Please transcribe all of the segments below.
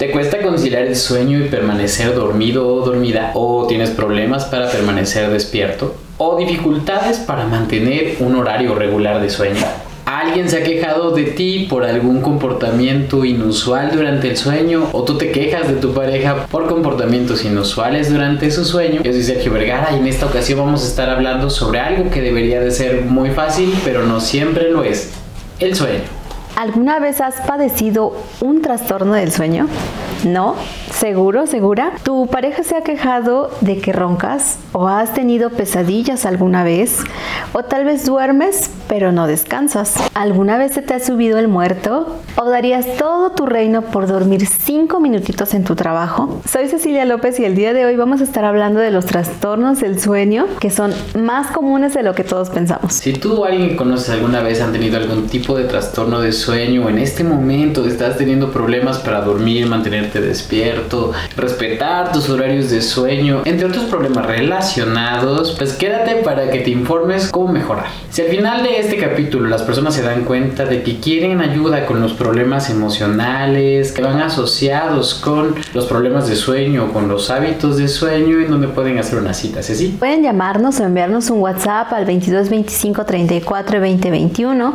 ¿Te cuesta conciliar el sueño y permanecer dormido o dormida? ¿O tienes problemas para permanecer despierto? ¿O dificultades para mantener un horario regular de sueño? ¿Alguien se ha quejado de ti por algún comportamiento inusual durante el sueño? ¿O tú te quejas de tu pareja por comportamientos inusuales durante su sueño? Yo soy Sergio Vergara y en esta ocasión vamos a estar hablando sobre algo que debería de ser muy fácil, pero no siempre lo es. El sueño. ¿Alguna vez has padecido un trastorno del sueño? ¿No? ¿Seguro? ¿Segura? ¿Tu pareja se ha quejado de que roncas? ¿O has tenido pesadillas alguna vez? ¿O tal vez duermes pero no descansas? ¿Alguna vez se te ha subido el muerto? ¿O darías todo tu reino por dormir cinco minutitos en tu trabajo? Soy Cecilia López y el día de hoy vamos a estar hablando de los trastornos del sueño que son más comunes de lo que todos pensamos. Si tú o alguien que conoces alguna vez han tenido algún tipo de trastorno de sueño o en este momento estás teniendo problemas para dormir, mantenerte despierto, respetar tus horarios de sueño, entre otros problemas relacionados, pues quédate para que te informes cómo mejorar. Si al final de este capítulo las personas se dan cuenta de que quieren ayuda con los problemas emocionales que van asociados con los problemas de sueño con los hábitos de sueño, en donde pueden hacer una cita, ¿sí? Pueden llamarnos o enviarnos un WhatsApp al 22 25 34 20 21.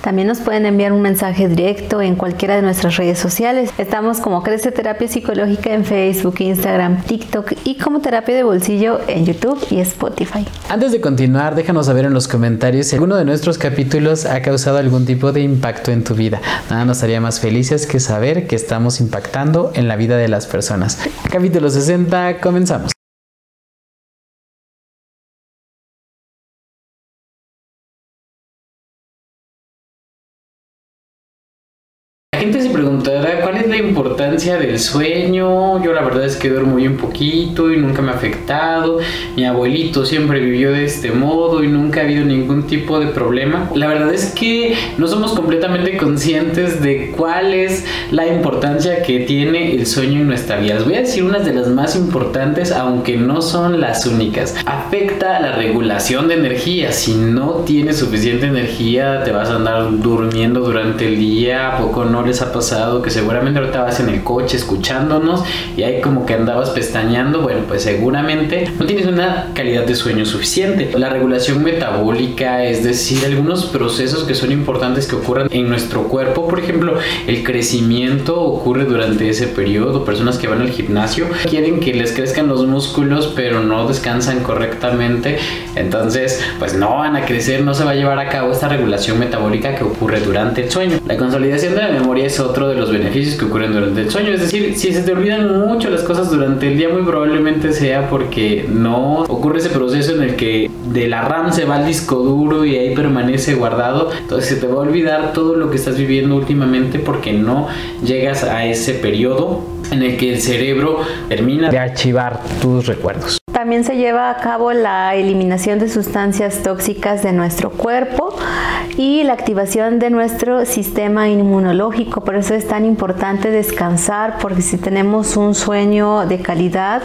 También nos pueden enviar un mensaje directo en cualquiera de nuestras redes sociales. Estamos como Crece Terapia Psicológica en Facebook, Instagram, TikTok y como Terapia de Bolsillo en YouTube y Spotify. Antes de continuar, déjanos saber en los comentarios si alguno de nuestros capítulos ha causado algún tipo de impacto en tu vida. Nada nos haría más felices que saber que estamos impactando en la vida de las personas. Capítulo 60, comenzamos. Del sueño. Yo la verdad es que duermo un poquito y nunca me ha afectado. Mi abuelito siempre vivió de este modo y nunca ha habido ningún tipo de problema. La verdad es que no somos completamente conscientes de cuál es la importancia que tiene el sueño en nuestra vida. Les voy a decir unas de las más importantes, aunque no son las únicas. Afecta la regulación de energía. Si no tienes suficiente energía, te vas a andar durmiendo durante el día, poco no le ha pasado que seguramente ahorita vas en el coche escuchándonos y ahí como que andabas pestañeando? Bueno, pues seguramente no tienes una calidad de sueño suficiente. La regulación metabólica, es decir, algunos procesos que son importantes que ocurran en nuestro cuerpo, por ejemplo, el crecimiento ocurre durante ese periodo. Personas que van al gimnasio quieren que les crezcan los músculos, pero no descansan correctamente. Entonces, pues no van a crecer, no se va a llevar a cabo esta regulación metabólica que ocurre durante el sueño. La consolidación de la memoria es otro de los beneficios que ocurren durante el Es decir, si se te olvidan mucho las cosas durante el día, muy probablemente sea porque no ocurre ese proceso en el que de la RAM se va al disco duro y ahí permanece guardado. Entonces se te va a olvidar todo lo que estás viviendo últimamente porque no llegas a ese periodo en el que el cerebro termina de archivar tus recuerdos. También se lleva a cabo la eliminación de sustancias tóxicas de nuestro cuerpo y la activación de nuestro sistema inmunológico. Por eso es tan importante descansar, porque si tenemos un sueño de calidad,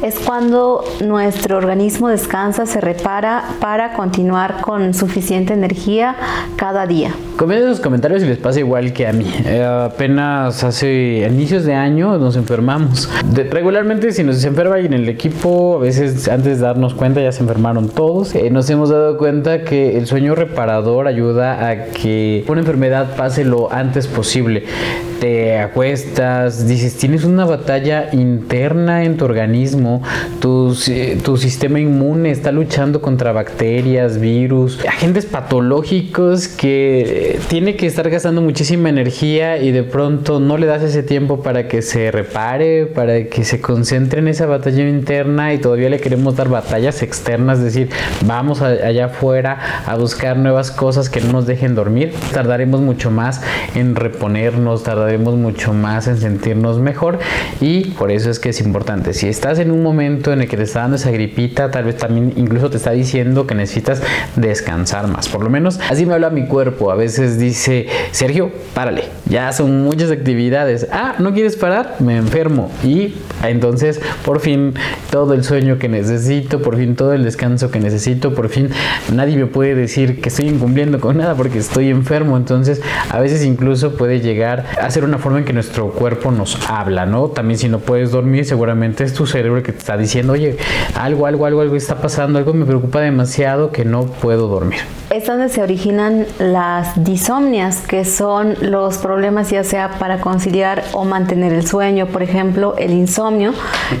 es cuando nuestro organismo descansa, se repara para continuar con suficiente energía cada día. Comenten sus comentarios si les pasa igual que a mí. Eh, apenas hace inicios de año nos enfermamos. regularmente si nos enferma alguien en el equipo, a veces antes de darnos cuenta ya se enfermaron todos. Eh, nos hemos dado cuenta que el sueño reparador ayuda a que una enfermedad pase lo antes posible te acuestas, dices, tienes una batalla interna en tu organismo, tu, tu sistema inmune está luchando contra bacterias, virus, agentes patológicos que tiene que estar gastando muchísima energía y de pronto no le das ese tiempo para que se repare, para que se concentre en esa batalla interna y todavía le queremos dar batallas externas, es decir, vamos allá afuera a buscar nuevas cosas que no nos dejen dormir, tardaremos mucho más en reponernos, tardaremos mucho más en sentirnos mejor y por eso es que es importante. Si estás en un momento en el que te está dando esa gripita, tal vez también incluso te está diciendo que necesitas descansar más. Por lo menos así me habla mi cuerpo. A veces dice, Sergio, párale, ya son muchas actividades. Ah, ¿no quieres parar? Me enfermo. Y entonces, por fin, todo el sueño que necesito, por fin todo el descanso que necesito, por fin nadie me puede decir que estoy incumpliendo con nada porque estoy enfermo. Entonces, a veces incluso puede llegar a ser una forma en que nuestro cuerpo nos habla, ¿no? También si no puedes dormir, seguramente es tu cerebro que te está diciendo, oye, algo, algo, algo, algo está pasando, algo me preocupa demasiado que no puedo dormir. Es donde se originan las disomnias, que son los problemas ya sea para conciliar o mantener el sueño, por ejemplo, el insomnio,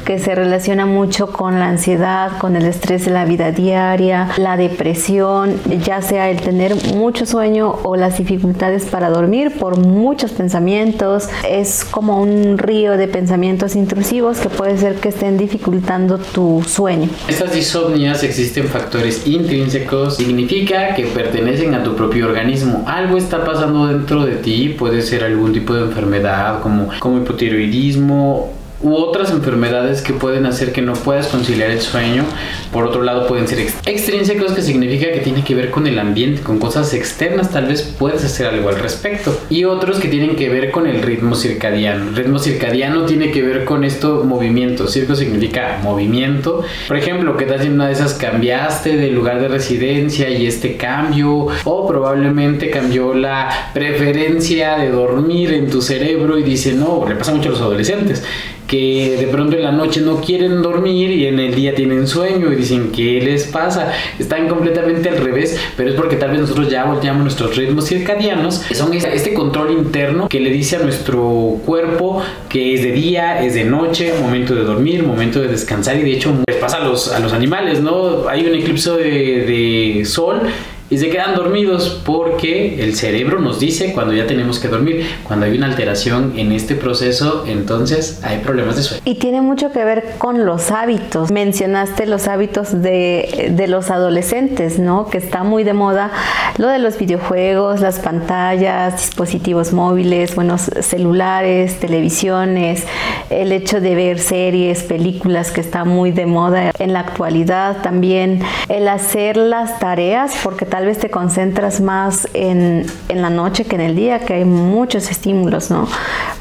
que se relaciona mucho con la ansiedad, con el estrés de la vida diaria, la depresión, ya sea el tener mucho sueño o las dificultades para dormir por muchos pensamientos. Es como un río de pensamientos intrusivos que puede ser que estén dificultando tu sueño. Estas disomnias existen factores intrínsecos, significa que pertenecen a tu propio organismo. Algo está pasando dentro de ti, puede ser algún tipo de enfermedad como, como hipotiroidismo u otras enfermedades que pueden hacer que no puedas conciliar el sueño. Por otro lado, pueden ser extrínsecos, que significa que tiene que ver con el ambiente, con cosas externas, tal vez puedes hacer algo al respecto. Y otros que tienen que ver con el ritmo circadiano. El ritmo circadiano tiene que ver con esto movimiento. Circo significa movimiento. Por ejemplo, que tal en una de esas cambiaste de lugar de residencia y este cambio, o probablemente cambió la preferencia de dormir en tu cerebro y dice, no, le pasa mucho a los adolescentes que de pronto en la noche no quieren dormir y en el día tienen sueño y dicen, ¿qué les pasa? Están completamente al revés, pero es porque tal vez nosotros ya volteamos nuestros ritmos circadianos, son este control interno que le dice a nuestro cuerpo que es de día, es de noche, momento de dormir, momento de descansar y de hecho les pasa a los, a los animales, ¿no? Hay un eclipse de, de sol y se quedan dormidos porque el cerebro nos dice cuando ya tenemos que dormir. Cuando hay una alteración en este proceso, entonces hay problemas de sueño. Y tiene mucho que ver con los hábitos. Mencionaste los hábitos de, de los adolescentes, ¿no? Que está muy de moda lo de los videojuegos, las pantallas, dispositivos móviles, buenos celulares, televisiones, el hecho de ver series, películas que está muy de moda en la actualidad también, el hacer las tareas, porque tal vez te concentras más en, en, la noche que en el día, que hay muchos estímulos, ¿no?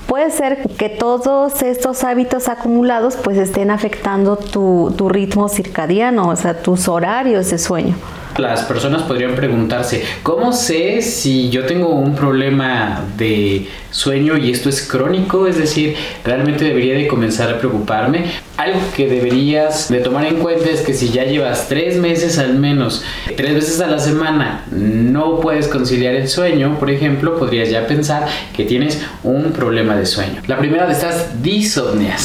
Puede ser que todos estos hábitos acumulados pues estén afectando tu, tu ritmo circadiano, o sea, tus horarios de sueño. Las personas podrían preguntarse, ¿cómo sé si yo tengo un problema de sueño y esto es crónico? Es decir, ¿realmente debería de comenzar a preocuparme? Algo que deberías de tomar en cuenta es que si ya llevas tres meses al menos, tres veces a la semana, no puedes conciliar el sueño, por ejemplo, podrías ya pensar que tienes un problema de sueño. La primera de estas disomnias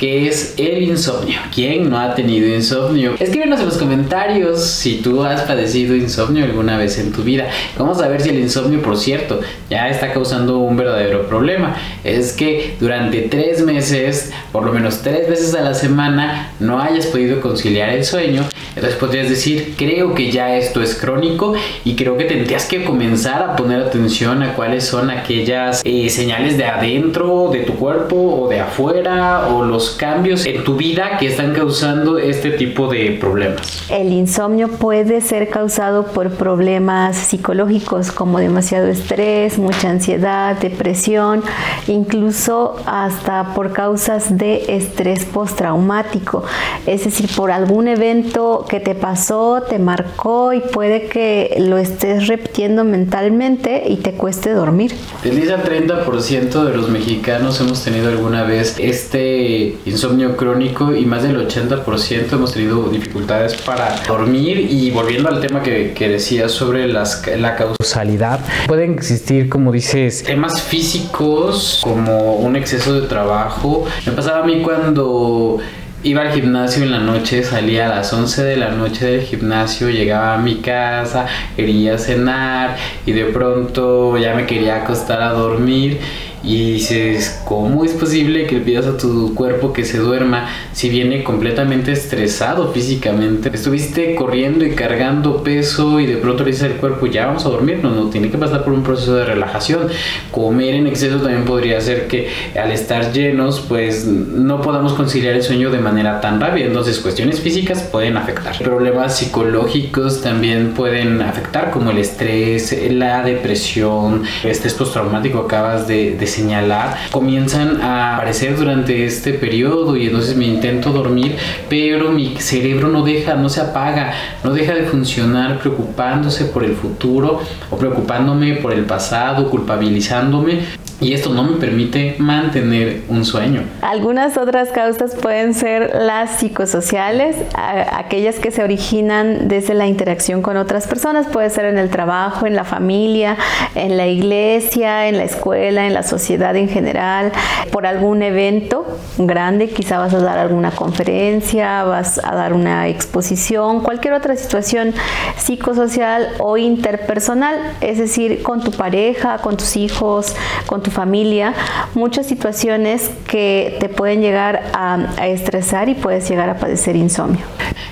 ¿Qué es el insomnio? ¿Quién no ha tenido insomnio? Escríbenos en los comentarios si tú has padecido insomnio alguna vez en tu vida. Vamos a ver si el insomnio, por cierto, ya está causando un verdadero problema. Es que durante tres meses, por lo menos tres veces a la semana, no hayas podido conciliar el sueño. Entonces podrías decir, creo que ya esto es crónico y creo que tendrías que comenzar a poner atención a cuáles son aquellas eh, señales de adentro de tu cuerpo o de afuera o los cambios en tu vida que están causando este tipo de problemas. El insomnio puede ser causado por problemas psicológicos como demasiado estrés, mucha ansiedad, depresión, incluso hasta por causas de estrés postraumático, es decir, por algún evento que te pasó, te marcó y puede que lo estés repitiendo mentalmente y te cueste dormir. El 10 al 30% de los mexicanos hemos tenido alguna vez este insomnio crónico y más del 80% hemos tenido dificultades para dormir y volviendo al tema que, que decías sobre las, la causalidad, pueden existir, como dices, temas físicos como un exceso de trabajo. Me pasaba a mí cuando iba al gimnasio en la noche, salía a las 11 de la noche del gimnasio, llegaba a mi casa, quería cenar y de pronto ya me quería acostar a dormir Y dices, ¿cómo es posible que pidas a tu cuerpo que se duerma si viene completamente estresado físicamente? Estuviste corriendo y cargando peso y de pronto le dices al cuerpo, ya vamos a dormir, no, no, tiene que pasar por un proceso de relajación. Comer en exceso también podría hacer que al estar llenos, pues no podamos conciliar el sueño de manera tan rápida. Entonces, cuestiones físicas pueden afectar. Problemas psicológicos también pueden afectar, como el estrés, la depresión, estrés postraumático acabas de, de señalar, comienzan a aparecer durante este periodo y entonces me intento dormir, pero mi cerebro no deja, no se apaga, no deja de funcionar preocupándose por el futuro o preocupándome por el pasado, culpabilizándome y esto no me permite mantener un sueño. Algunas otras causas pueden ser las psicosociales, aquellas que se originan desde la interacción con otras personas, puede ser en el trabajo, en la familia, en la iglesia, en la escuela, en la sociedad en general, por algún evento grande, quizá vas a dar alguna conferencia, vas a dar una exposición, cualquier otra situación psicosocial o interpersonal, es decir, con tu pareja, con tus hijos, con tu familia, muchas situaciones que te pueden llegar a, estresar y puedes llegar a padecer insomnio.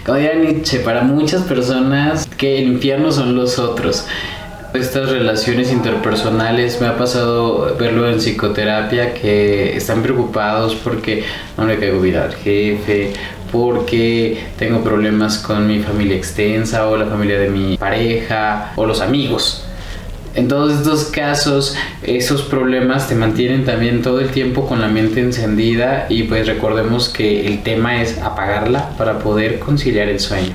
Como diría Nietzsche, para muchas personas que el infierno son los otros estas relaciones interpersonales me ha pasado verlo en psicoterapia que están preocupados porque no le caigo vida al jefe porque tengo problemas con mi familia extensa o la familia de mi pareja o los amigos en todos estos casos, esos problemas te mantienen también todo el tiempo con la mente encendida y pues recordemos que el tema es apagarla para poder conciliar el sueño.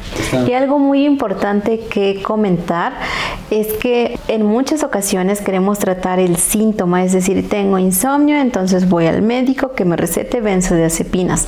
Y algo muy importante que comentar es que en muchas ocasiones queremos tratar el síntoma, es decir, tengo insomnio, entonces voy al médico que me recete benzodiazepinas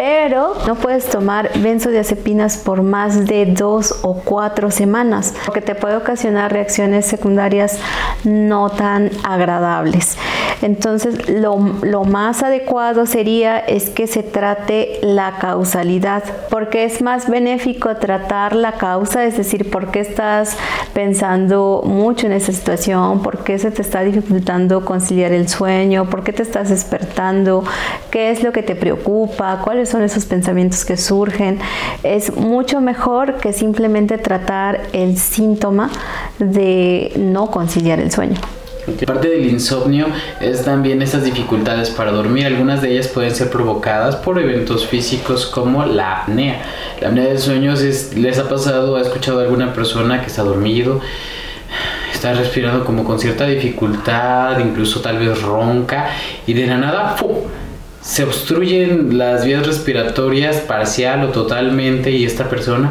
pero no puedes tomar benzodiazepinas por más de dos o cuatro semanas, porque te puede ocasionar reacciones secundarias no tan agradables. Entonces, lo, más adecuado sería es que se trate la causalidad, porque es más benéfico tratar la causa, es decir, por qué estás pensando mucho en esa situación, por qué se te está dificultando conciliar el sueño, por qué te estás despertando, qué es lo que te preocupa, cuáles son esos pensamientos que surgen. Es mucho mejor que simplemente tratar el síntoma de no conciliar el sueño. Parte del insomnio es también esas dificultades para dormir. Algunas de ellas pueden ser provocadas por eventos físicos como la apnea. La apnea del sueño les ha pasado, ha escuchado a alguna persona que está dormido, está respirando como con cierta dificultad, incluso tal vez ronca y de la nada se obstruyen las vías respiratorias parcial o totalmente y esta persona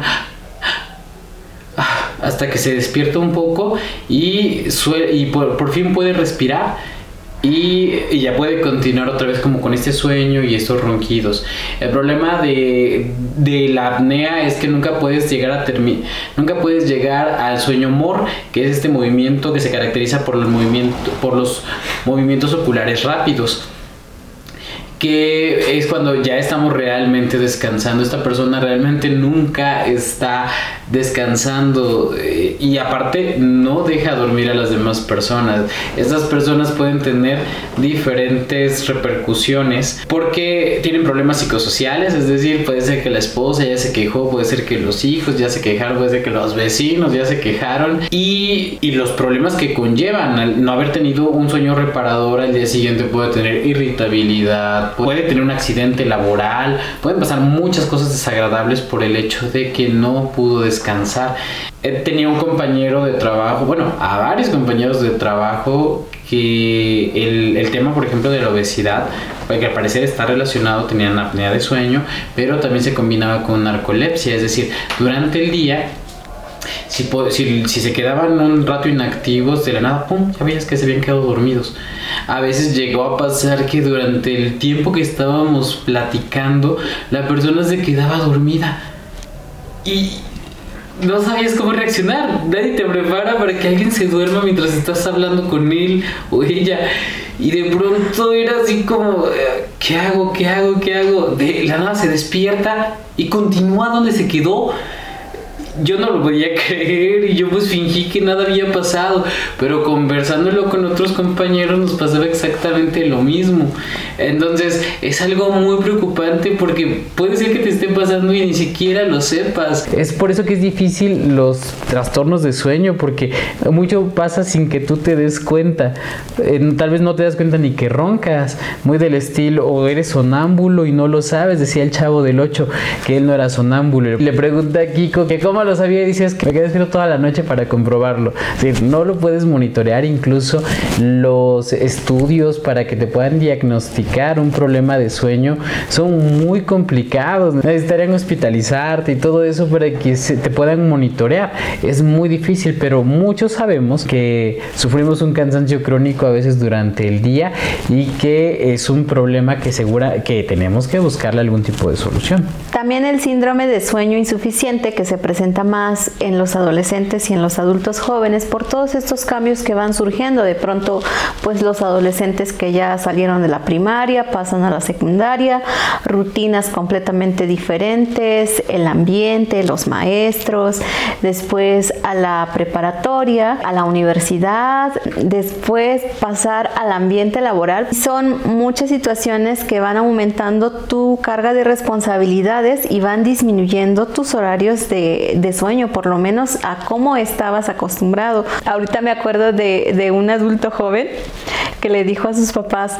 hasta que se despierta un poco y, y por, fin puede respirar y, ya puede continuar otra vez como con este sueño y estos ronquidos. El problema de, la apnea es que nunca puedes llegar a nunca puedes llegar al sueño mor, que es este movimiento que se caracteriza por los, por los movimientos oculares rápidos que es cuando ya estamos realmente descansando. Esta persona realmente nunca está descansando eh, y aparte no deja dormir a las demás personas. Estas personas pueden tener diferentes repercusiones porque tienen problemas psicosociales, es decir, puede ser que la esposa ya se quejó, puede ser que los hijos ya se quejaron, puede ser que los vecinos ya se quejaron y, y los problemas que conllevan no haber tenido un sueño reparador al día siguiente puede tener irritabilidad, puede tener un accidente laboral, pueden pasar muchas cosas desagradables por el hecho de que no pudo descansar. Tenía un compañero de trabajo, bueno, a varios compañeros de trabajo que el, el tema, por ejemplo, de la obesidad, que al parecer está relacionado, tenían apnea de sueño, pero también se combinaba con narcolepsia, es decir, durante el día si, si, si, se quedaban un rato inactivos, de la nada, ¡pum! Ya veías que se habían quedado dormidos. A veces llegó a pasar que durante el tiempo que estábamos platicando, la persona se quedaba dormida. Y no sabías cómo reaccionar. Nadie te prepara para que alguien se duerma mientras estás hablando con él o ella. Y de pronto era así como, ¿qué hago? ¿Qué hago? ¿Qué hago? De la nada se despierta y continúa donde se quedó yo no lo podía creer y yo pues fingí que nada había pasado, pero conversándolo con otros compañeros nos pasaba exactamente lo mismo. Entonces es algo muy preocupante porque puede ser que te esté pasando y ni siquiera lo sepas. Es por eso que es difícil los trastornos de sueño porque mucho pasa sin que tú te des cuenta. tal vez no te das cuenta ni que roncas, muy del estilo, o eres sonámbulo y no lo sabes, decía el chavo del 8 que él no era sonámbulo. Le pregunta a Kiko que cómo lo sabía y dices que me quedé despierto toda la noche para comprobarlo. no lo puedes monitorear, incluso los estudios para que te puedan diagnosticar un problema de sueño son muy complicados. Necesitarían hospitalizarte y todo eso para que se te puedan monitorear. Es muy difícil, pero muchos sabemos que sufrimos un cansancio crónico a veces durante el día y que es un problema que segura que tenemos que buscarle algún tipo de solución. También el síndrome de sueño insuficiente que se presenta más en los adolescentes y en los adultos jóvenes por todos estos cambios que van surgiendo. De pronto, pues los adolescentes que ya salieron de la primaria pasan a la secundaria, rutinas completamente diferentes, el ambiente, los maestros, después a la preparatoria, a la universidad, después pasar al ambiente laboral. Son muchas situaciones que van aumentando tu carga de responsabilidades y van disminuyendo tus horarios de, de sueño, por lo menos a cómo estabas acostumbrado. Ahorita me acuerdo de, de un adulto joven que le dijo a sus papás,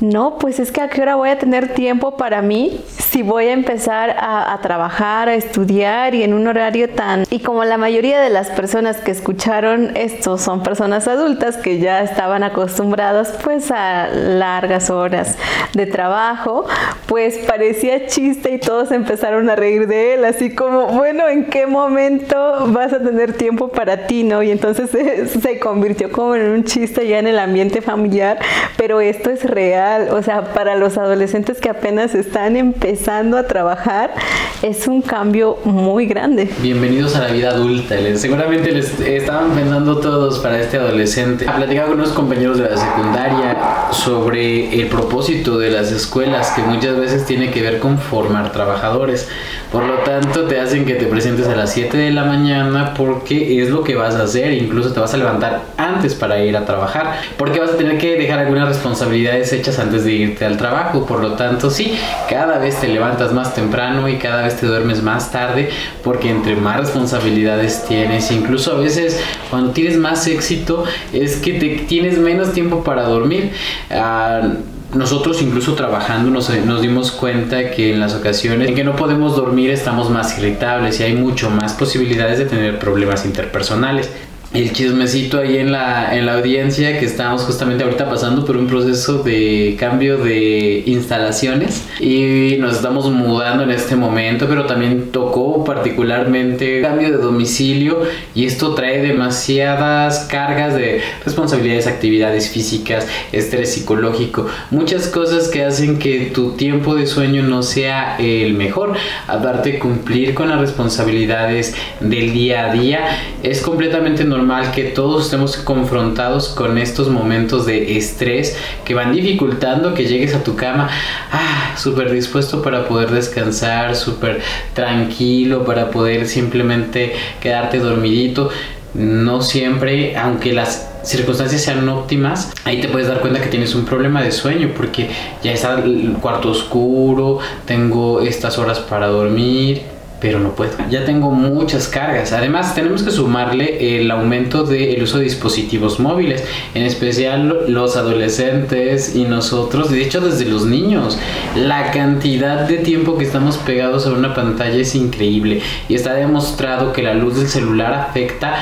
no, pues es que a qué hora voy a tener tiempo para mí si voy a empezar a, trabajar, a estudiar y en un horario tan... Y como la mayoría de las personas que escucharon esto son personas adultas que ya estaban acostumbradas pues a largas horas de trabajo, pues parecía chiste y todos empezaron a reír de él, así como, bueno, ¿en qué momento vas a tener tiempo para ti, no? Y entonces se, se convirtió como en un chiste ya en el ambiente familiar, pero esto es real o sea, para los adolescentes que apenas están empezando a trabajar, es un cambio muy grande. Bienvenidos a la vida adulta. seguramente les estaban pensando todos para este adolescente. Platicaba con unos compañeros de la secundaria sobre el propósito de las escuelas, que muchas veces tiene que ver con formar trabajadores. Por lo tanto, te hacen que te presentes a las 7 de la mañana porque es lo que vas a hacer. Incluso te vas a levantar antes para ir a trabajar. Porque vas a tener que dejar algunas responsabilidades hechas antes de irte al trabajo. Por lo tanto, sí, cada vez te levantas más temprano y cada vez te duermes más tarde. Porque entre más responsabilidades tienes, incluso a veces cuando tienes más éxito, es que te tienes menos tiempo para dormir. Ah, nosotros incluso trabajando nos, nos, dimos cuenta que en las ocasiones en que no podemos dormir estamos más irritables y hay mucho más posibilidades de tener problemas interpersonales el chismecito ahí en la, en la audiencia que estamos justamente ahorita pasando por un proceso de cambio de instalaciones y nos estamos mudando en este momento, pero también tocó particularmente cambio de domicilio y esto trae demasiadas cargas de responsabilidades, actividades físicas, estrés psicológico, muchas cosas que hacen que tu tiempo de sueño no sea el mejor. Aparte cumplir con las responsabilidades del día a día es completamente normal que todos estemos confrontados con estos momentos de estrés que van dificultando que llegues a tu cama ah, súper dispuesto para poder descansar, súper tranquilo, para poder simplemente quedarte dormidito. No siempre, aunque las circunstancias sean óptimas, ahí te puedes dar cuenta que tienes un problema de sueño porque ya está el cuarto oscuro, tengo estas horas para dormir, pero no puedo. Ya tengo muchas cargas. Además, tenemos que sumarle el aumento del uso de dispositivos móviles, en especial los adolescentes y nosotros, de hecho desde los niños. La cantidad de tiempo que estamos pegados a una pantalla es increíble y está demostrado que la luz del celular afecta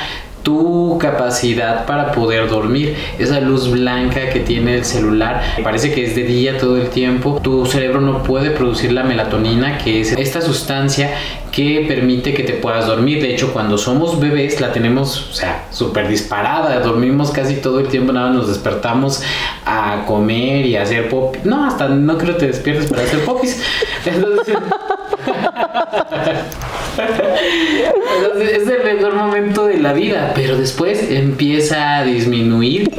tu capacidad para poder dormir. Esa luz blanca que tiene el celular parece que es de día todo el tiempo. Tu cerebro no puede producir la melatonina, que es esta sustancia que permite que te puedas dormir. De hecho, cuando somos bebés la tenemos, o súper disparada. Dormimos casi todo el tiempo, nada nos despertamos a comer y a hacer pop. No, hasta no creo que te despiertes para hacer popis. Entonces, es el mejor momento de la vida, pero después empieza a disminuir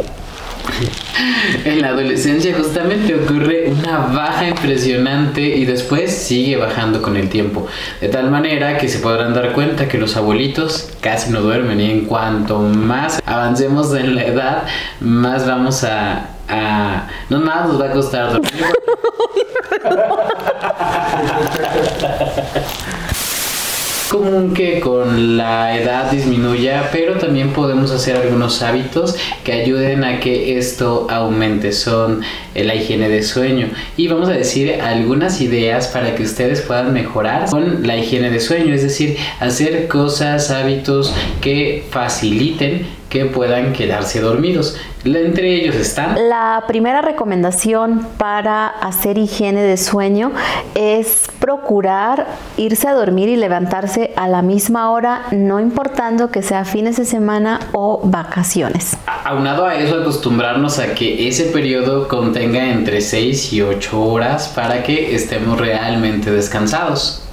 En la adolescencia justamente ocurre una baja impresionante y después sigue bajando con el tiempo. De tal manera que se podrán dar cuenta que los abuelitos casi no duermen y en cuanto más avancemos en la edad, más vamos a... a no más nos va a costar dormir. común que con la edad disminuya, pero también podemos hacer algunos hábitos que ayuden a que esto aumente. Son eh, la higiene de sueño. Y vamos a decir algunas ideas para que ustedes puedan mejorar con la higiene de sueño, es decir, hacer cosas, hábitos que faciliten que puedan quedarse dormidos. Entre ellos están... La primera recomendación para hacer higiene de sueño es procurar irse a dormir y levantarse a la misma hora, no importando que sea fines de semana o vacaciones. Aunado a eso, acostumbrarnos a que ese periodo contenga entre 6 y 8 horas para que estemos realmente descansados.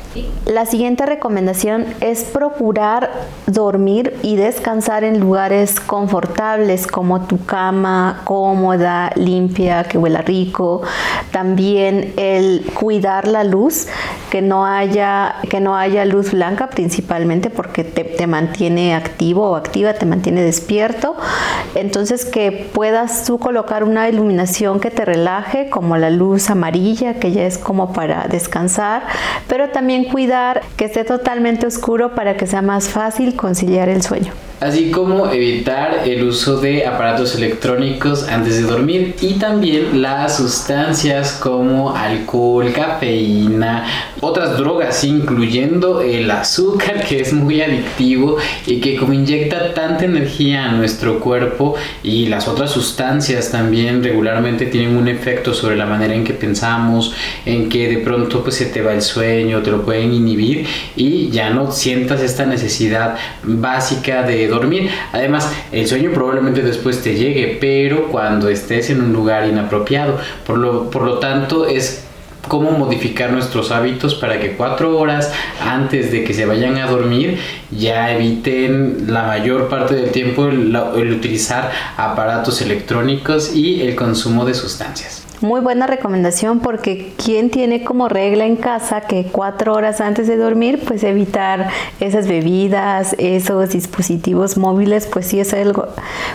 La siguiente recomendación es procurar dormir y descansar en lugares confortables como tu cama cómoda, limpia, que huela rico. También el cuidar la luz, que no haya, que no haya luz blanca principalmente porque te, te mantiene activo o activa, te mantiene despierto. Entonces que puedas tú colocar una iluminación que te relaje como la luz amarilla que ya es como para descansar, pero también cuidar que esté totalmente oscuro para que sea más fácil conciliar el sueño así como evitar el uso de aparatos electrónicos antes de dormir y también las sustancias como alcohol, cafeína, otras drogas incluyendo el azúcar que es muy adictivo y que como inyecta tanta energía a nuestro cuerpo y las otras sustancias también regularmente tienen un efecto sobre la manera en que pensamos, en que de pronto pues se te va el sueño, te lo pueden inhibir y ya no sientas esta necesidad básica de dormir. Además, el sueño probablemente después te llegue, pero cuando estés en un lugar inapropiado. Por lo, por lo tanto, es cómo modificar nuestros hábitos para que cuatro horas antes de que se vayan a dormir ya eviten la mayor parte del tiempo el utilizar aparatos electrónicos y el consumo de sustancias. Muy buena recomendación porque quien tiene como regla en casa que cuatro horas antes de dormir, pues evitar esas bebidas, esos dispositivos móviles, pues sí es algo,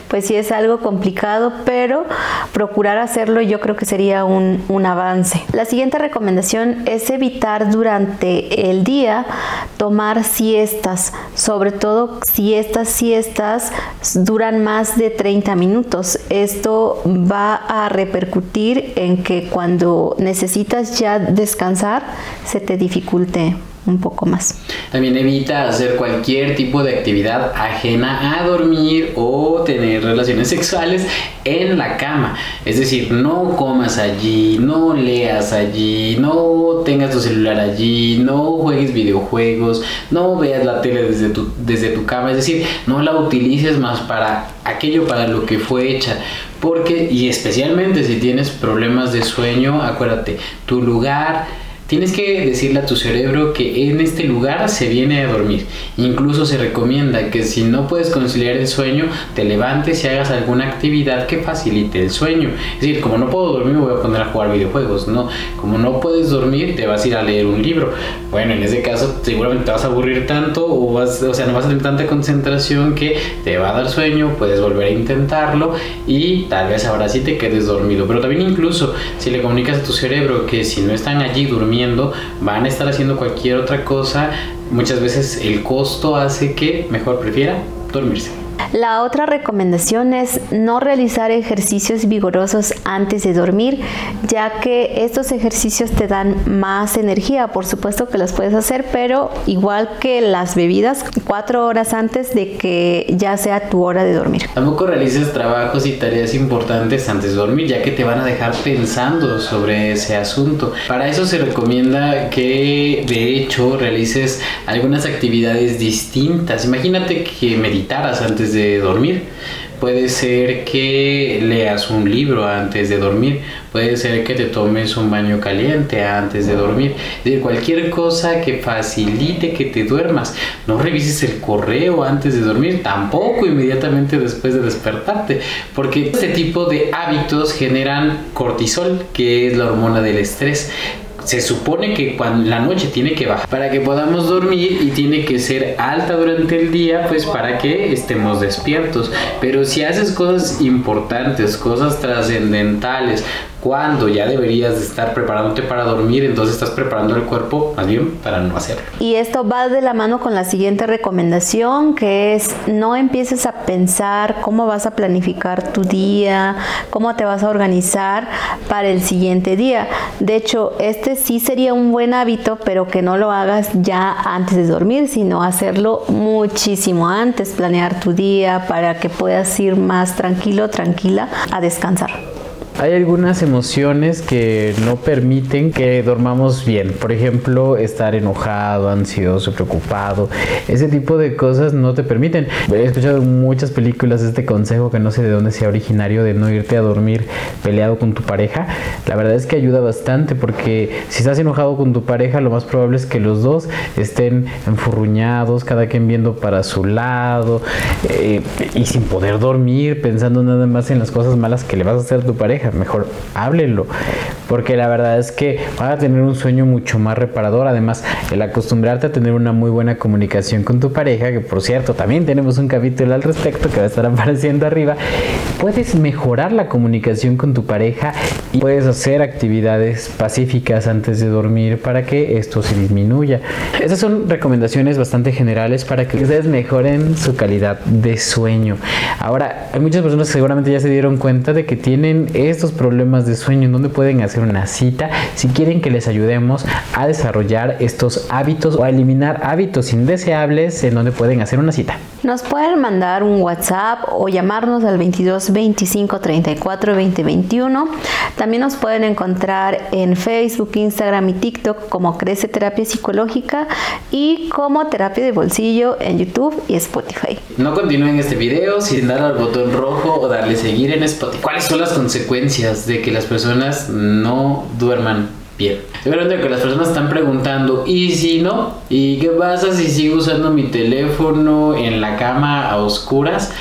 pues sí es algo complicado, pero procurar hacerlo yo creo que sería un, un avance. La siguiente recomendación es evitar durante el día tomar siestas, sobre todo si estas siestas duran más de 30 minutos. Esto va a repercutir en que cuando necesitas ya descansar se te dificulte un poco más. También evita hacer cualquier tipo de actividad ajena a dormir o tener relaciones sexuales en la cama. Es decir, no comas allí, no leas allí, no tengas tu celular allí, no juegues videojuegos, no veas la tele desde tu, desde tu cama. Es decir, no la utilices más para aquello para lo que fue hecha. Porque, y especialmente si tienes problemas de sueño, acuérdate, tu lugar Tienes que decirle a tu cerebro que en este lugar se viene a dormir. Incluso se recomienda que si no puedes conciliar el sueño, te levantes y hagas alguna actividad que facilite el sueño. Es decir, como no puedo dormir, me voy a poner a jugar videojuegos. No, como no puedes dormir, te vas a ir a leer un libro. Bueno, en ese caso seguramente te vas a aburrir tanto o, vas, o sea, no vas a tener tanta concentración que te va a dar sueño, puedes volver a intentarlo y tal vez ahora sí te quedes dormido. Pero también incluso si le comunicas a tu cerebro que si no están allí durmiendo, van a estar haciendo cualquier otra cosa, muchas veces el costo hace que mejor prefiera dormirse. La otra recomendación es no realizar ejercicios vigorosos antes de dormir, ya que estos ejercicios te dan más energía. Por supuesto que las puedes hacer, pero igual que las bebidas, cuatro horas antes de que ya sea tu hora de dormir. Tampoco realices trabajos y tareas importantes antes de dormir, ya que te van a dejar pensando sobre ese asunto. Para eso se recomienda que de hecho realices algunas actividades distintas. Imagínate que meditaras antes de dormir. Puede ser que leas un libro antes de dormir, puede ser que te tomes un baño caliente antes de dormir, de cualquier cosa que facilite que te duermas. No revises el correo antes de dormir, tampoco inmediatamente después de despertarte, porque este tipo de hábitos generan cortisol, que es la hormona del estrés se supone que cuando la noche tiene que bajar para que podamos dormir y tiene que ser alta durante el día, pues para que estemos despiertos. Pero si haces cosas importantes, cosas trascendentales, cuando ya deberías de estar preparándote para dormir, entonces estás preparando el cuerpo más bien para no hacerlo. Y esto va de la mano con la siguiente recomendación, que es no empieces a pensar cómo vas a planificar tu día, cómo te vas a organizar para el siguiente día. De hecho, este sí sería un buen hábito, pero que no lo hagas ya antes de dormir, sino hacerlo muchísimo antes, planear tu día para que puedas ir más tranquilo, tranquila a descansar. Hay algunas emociones que no permiten que dormamos bien. Por ejemplo, estar enojado, ansioso, preocupado. Ese tipo de cosas no te permiten. He escuchado en muchas películas este consejo que no sé de dónde sea originario de no irte a dormir peleado con tu pareja. La verdad es que ayuda bastante porque si estás enojado con tu pareja, lo más probable es que los dos estén enfurruñados, cada quien viendo para su lado eh, y sin poder dormir, pensando nada más en las cosas malas que le vas a hacer a tu pareja mejor háblenlo, porque la verdad es que van a tener un sueño mucho más reparador. Además, el acostumbrarte a tener una muy buena comunicación con tu pareja, que por cierto, también tenemos un capítulo al respecto que va a estar apareciendo arriba, puedes mejorar la comunicación con tu pareja y puedes hacer actividades pacíficas antes de dormir para que esto se disminuya. Estas son recomendaciones bastante generales para que ustedes mejoren su calidad de sueño. Ahora, hay muchas personas que seguramente ya se dieron cuenta de que tienen estos problemas de sueño en donde pueden hacer una cita si quieren que les ayudemos a desarrollar estos hábitos o a eliminar hábitos indeseables en donde pueden hacer una cita. Nos pueden mandar un WhatsApp o llamarnos al 22 25 34 20 21. También nos pueden encontrar en Facebook, Instagram y TikTok como Crece Terapia Psicológica y como Terapia de Bolsillo en YouTube y Spotify. No continúen este video sin dar al botón rojo o darle seguir en Spotify. ¿Cuáles son las consecuencias de que las personas no duerman bien? Seguramente que las personas están preguntando, ¿y si no? ¿Y qué pasa si sigo usando mi teléfono en la cama a oscuras?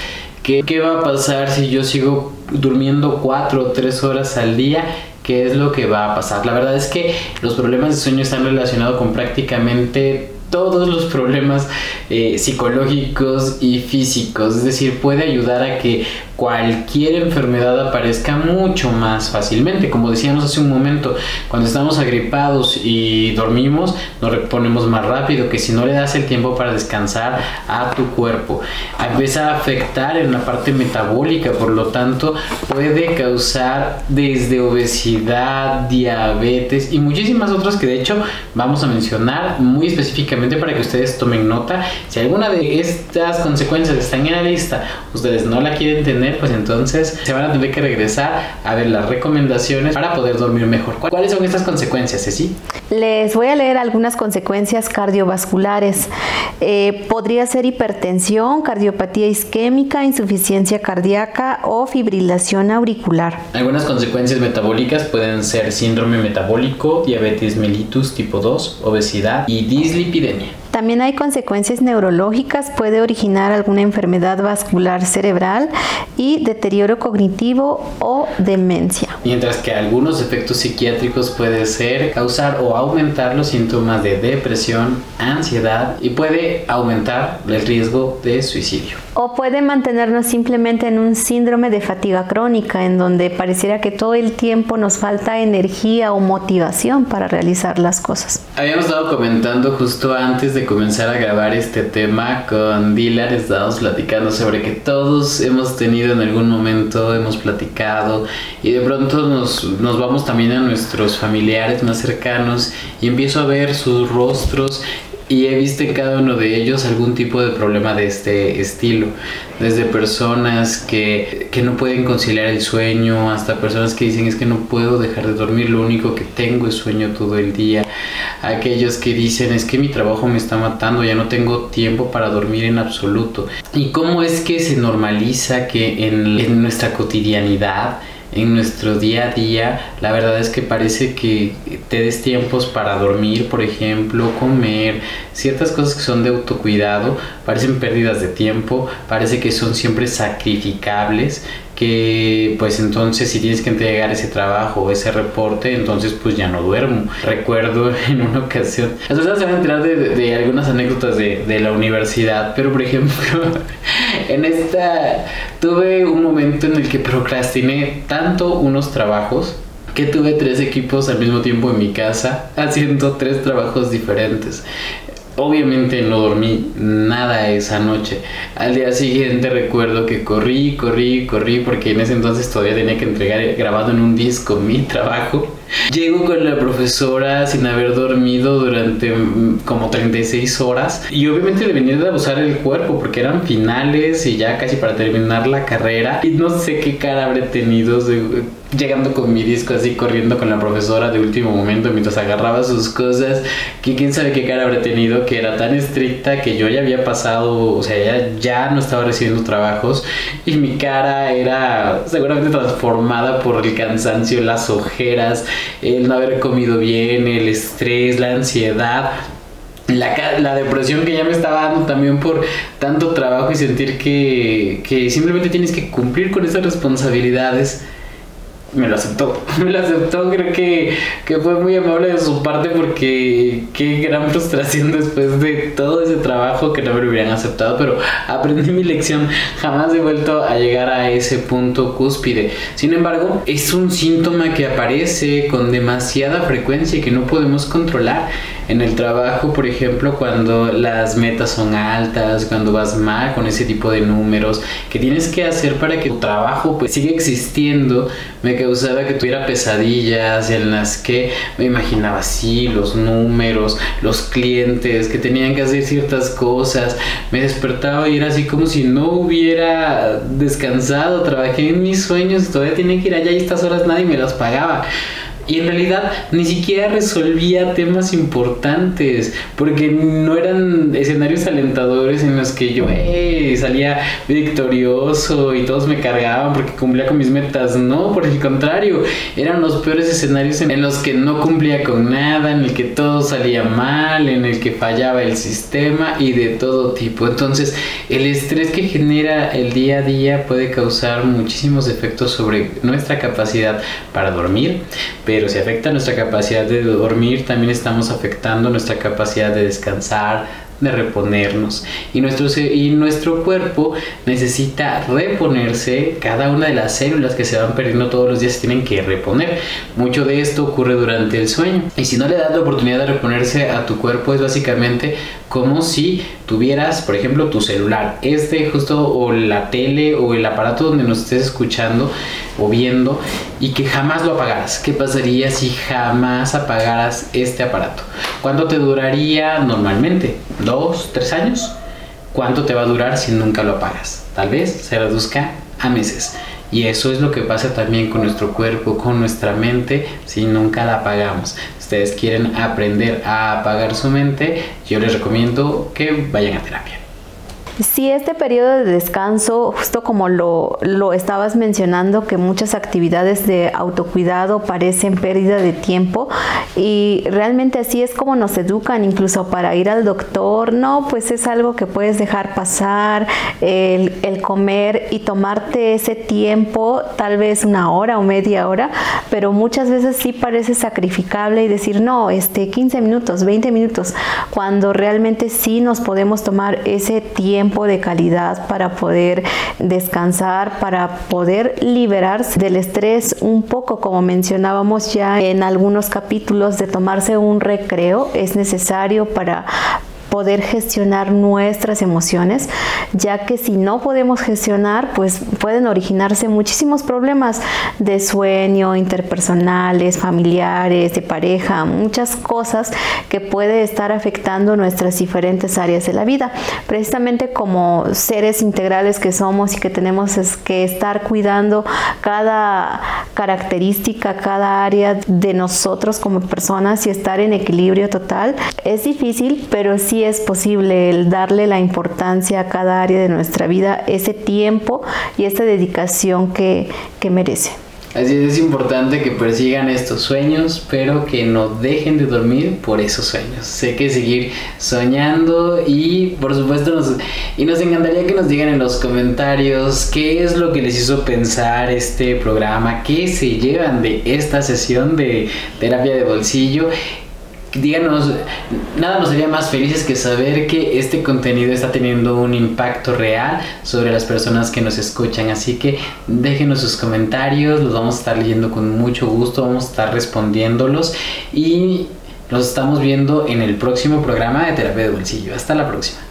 ¿Qué, qué va a pasar si yo sigo durmiendo cuatro o tres horas al día? ¿Qué es lo que va a pasar? La verdad es que los problemas de sueño están relacionados con prácticamente todos los problemas eh, psicológicos y físicos. Es decir, puede ayudar a que cualquier enfermedad aparezca mucho más fácilmente. Como decíamos hace un momento, cuando estamos agripados y dormimos, nos reponemos más rápido que si no le das el tiempo para descansar a tu cuerpo. Empieza a afectar en la parte metabólica, por lo tanto, puede causar desde obesidad, diabetes y muchísimas otras que de hecho vamos a mencionar muy específicamente para que ustedes tomen nota. Si alguna de estas consecuencias están en la lista, ustedes no la quieren tener, pues entonces se van a tener que regresar a ver las recomendaciones para poder dormir mejor. ¿Cuáles son estas consecuencias, Ceci? Les voy a leer algunas consecuencias cardiovasculares. Eh, podría ser hipertensión, cardiopatía isquémica, insuficiencia cardíaca o fibrilación auricular. Algunas consecuencias metabólicas pueden ser síndrome metabólico, diabetes mellitus tipo 2, obesidad y dislipidemia. También hay consecuencias neurológicas, puede originar alguna enfermedad vascular cerebral y deterioro cognitivo o demencia. Mientras que algunos efectos psiquiátricos puede ser causar o aumentar los síntomas de depresión, ansiedad y puede aumentar el riesgo de suicidio. O puede mantenernos simplemente en un síndrome de fatiga crónica, en donde pareciera que todo el tiempo nos falta energía o motivación para realizar las cosas. Habíamos estado comentando justo antes de comenzar a grabar este tema con Dilar, estábamos platicando sobre que todos hemos tenido en algún momento, hemos platicado y de pronto nos, nos vamos también a nuestros familiares más cercanos y empiezo a ver sus rostros y he visto en cada uno de ellos algún tipo de problema de este estilo. Desde personas que, que, no pueden conciliar el sueño hasta personas que dicen es que no puedo dejar de dormir, lo único que tengo es sueño todo el día. Aquellos que dicen es que mi trabajo me está matando, ya no tengo tiempo para dormir en absoluto. ¿Y cómo es que se normaliza que en, en nuestra cotidianidad en nuestro día a día, la verdad es que parece que te des tiempos para dormir, por ejemplo, comer, ciertas cosas que son de autocuidado, parecen pérdidas de tiempo, parece que son siempre sacrificables, que pues entonces si tienes que entregar ese trabajo o ese reporte, entonces pues ya no duermo. Recuerdo en una ocasión, las personas se van a enterar de, algunas anécdotas de, de, la universidad, pero por ejemplo, en esta tuve un momento en el que procrastiné tanto unos trabajos que tuve tres equipos al mismo tiempo en mi casa haciendo tres trabajos diferentes. Obviamente no dormí nada esa noche. Al día siguiente recuerdo que corrí, corrí, corrí porque en ese entonces todavía tenía que entregar grabado en un disco mi trabajo. Llego con la profesora sin haber dormido durante mm, como 36 horas y obviamente le venía de abusar el cuerpo porque eran finales y ya casi para terminar la carrera y no sé qué cara habré tenido llegando con mi disco así corriendo con la profesora de último momento mientras agarraba sus cosas que quién sabe qué cara habré tenido que era tan estricta que yo ya había pasado o sea ya, ya no estaba recibiendo trabajos y mi cara era seguramente transformada por el cansancio las ojeras el no haber comido bien, el estrés, la ansiedad. La, la, depresión que ya me estaba dando también por tanto trabajo y sentir que, que simplemente tienes que cumplir con esas responsabilidades me lo aceptó. Me lo aceptó, creo que, que, fue muy amable de su parte porque qué gran frustración después de todo ese trabajo que no me lo hubieran aceptado, pero aprendí mi lección, jamás he vuelto a llegar a ese punto cúspide. Sin embargo, es un síntoma que aparece con demasiada frecuencia y que no podemos controlar en el trabajo, por ejemplo, cuando las metas son altas, cuando vas mal con ese tipo de números, que tienes que hacer para que tu trabajo pues siga existiendo, me causaba que tuviera pesadillas en las que me imaginaba así los números, los clientes que tenían que hacer ciertas cosas, me despertaba y era así como si no hubiera descansado, trabajé en mis sueños, todavía tenía que ir allá y estas horas nadie me las pagaba. Y en realidad ni siquiera resolvía temas importantes, porque no eran escenarios alentadores en los que yo eh, salía victorioso y todos me cargaban porque cumplía con mis metas. No, por el contrario, eran los peores escenarios en los que no cumplía con nada, en el que todo salía mal, en el que fallaba el sistema y de todo tipo. Entonces, el estrés que genera el día a día puede causar muchísimos efectos sobre nuestra capacidad para dormir, pero si afecta nuestra capacidad de dormir, también estamos afectando nuestra capacidad de descansar, de reponernos. Y nuestro, y nuestro cuerpo necesita reponerse, cada una de las células que se van perdiendo todos los días tienen que reponer. Mucho de esto ocurre durante el sueño. Y si no le das la oportunidad de reponerse a tu cuerpo es básicamente como si tuvieras, por ejemplo, tu celular, este justo o la tele o el aparato donde nos estés escuchando o viendo y que jamás lo apagaras. ¿Qué pasaría si jamás apagaras este aparato? ¿Cuánto te duraría normalmente? ¿Dos, tres años? ¿Cuánto te va a durar si nunca lo apagas? Tal vez se reduzca a meses. Y eso es lo que pasa también con nuestro cuerpo, con nuestra mente, si nunca la apagamos. Ustedes quieren aprender a apagar su mente, yo les recomiendo que vayan a terapia. Si este periodo de descanso, justo como lo, lo, estabas mencionando, que muchas actividades de autocuidado parecen pérdida de tiempo y realmente así es como nos educan incluso para ir al doctor, no, pues es algo que puedes dejar pasar, el, el comer y tomarte ese tiempo, tal vez una hora o media hora, pero muchas veces sí parece sacrificable y decir, no, este 15 minutos, 20 minutos, cuando realmente sí nos podemos tomar ese tiempo de calidad para poder descansar, para poder liberarse del estrés un poco, como mencionábamos ya en algunos capítulos, de tomarse un recreo es necesario para poder gestionar nuestras emociones, ya que si no podemos gestionar, pues pueden originarse muchísimos problemas de sueño, interpersonales, familiares, de pareja, muchas cosas que puede estar afectando nuestras diferentes áreas de la vida. Precisamente como seres integrales que somos y que tenemos que estar cuidando cada característica, cada área de nosotros como personas y estar en equilibrio total, es difícil, pero es posible el darle la importancia a cada área de nuestra vida, ese tiempo y esta dedicación que, que merece. Así es, es importante que persigan estos sueños, pero que no dejen de dormir por esos sueños. Sé que seguir soñando y por supuesto nos, y nos encantaría que nos digan en los comentarios qué es lo que les hizo pensar este programa, qué se llevan de esta sesión de terapia de bolsillo díganos, nada nos haría más felices que saber que este contenido está teniendo un impacto real sobre las personas que nos escuchan. Así que déjenos sus comentarios, los vamos a estar leyendo con mucho gusto, vamos a estar respondiéndolos y nos estamos viendo en el próximo programa de Terapia de Bolsillo. Hasta la próxima.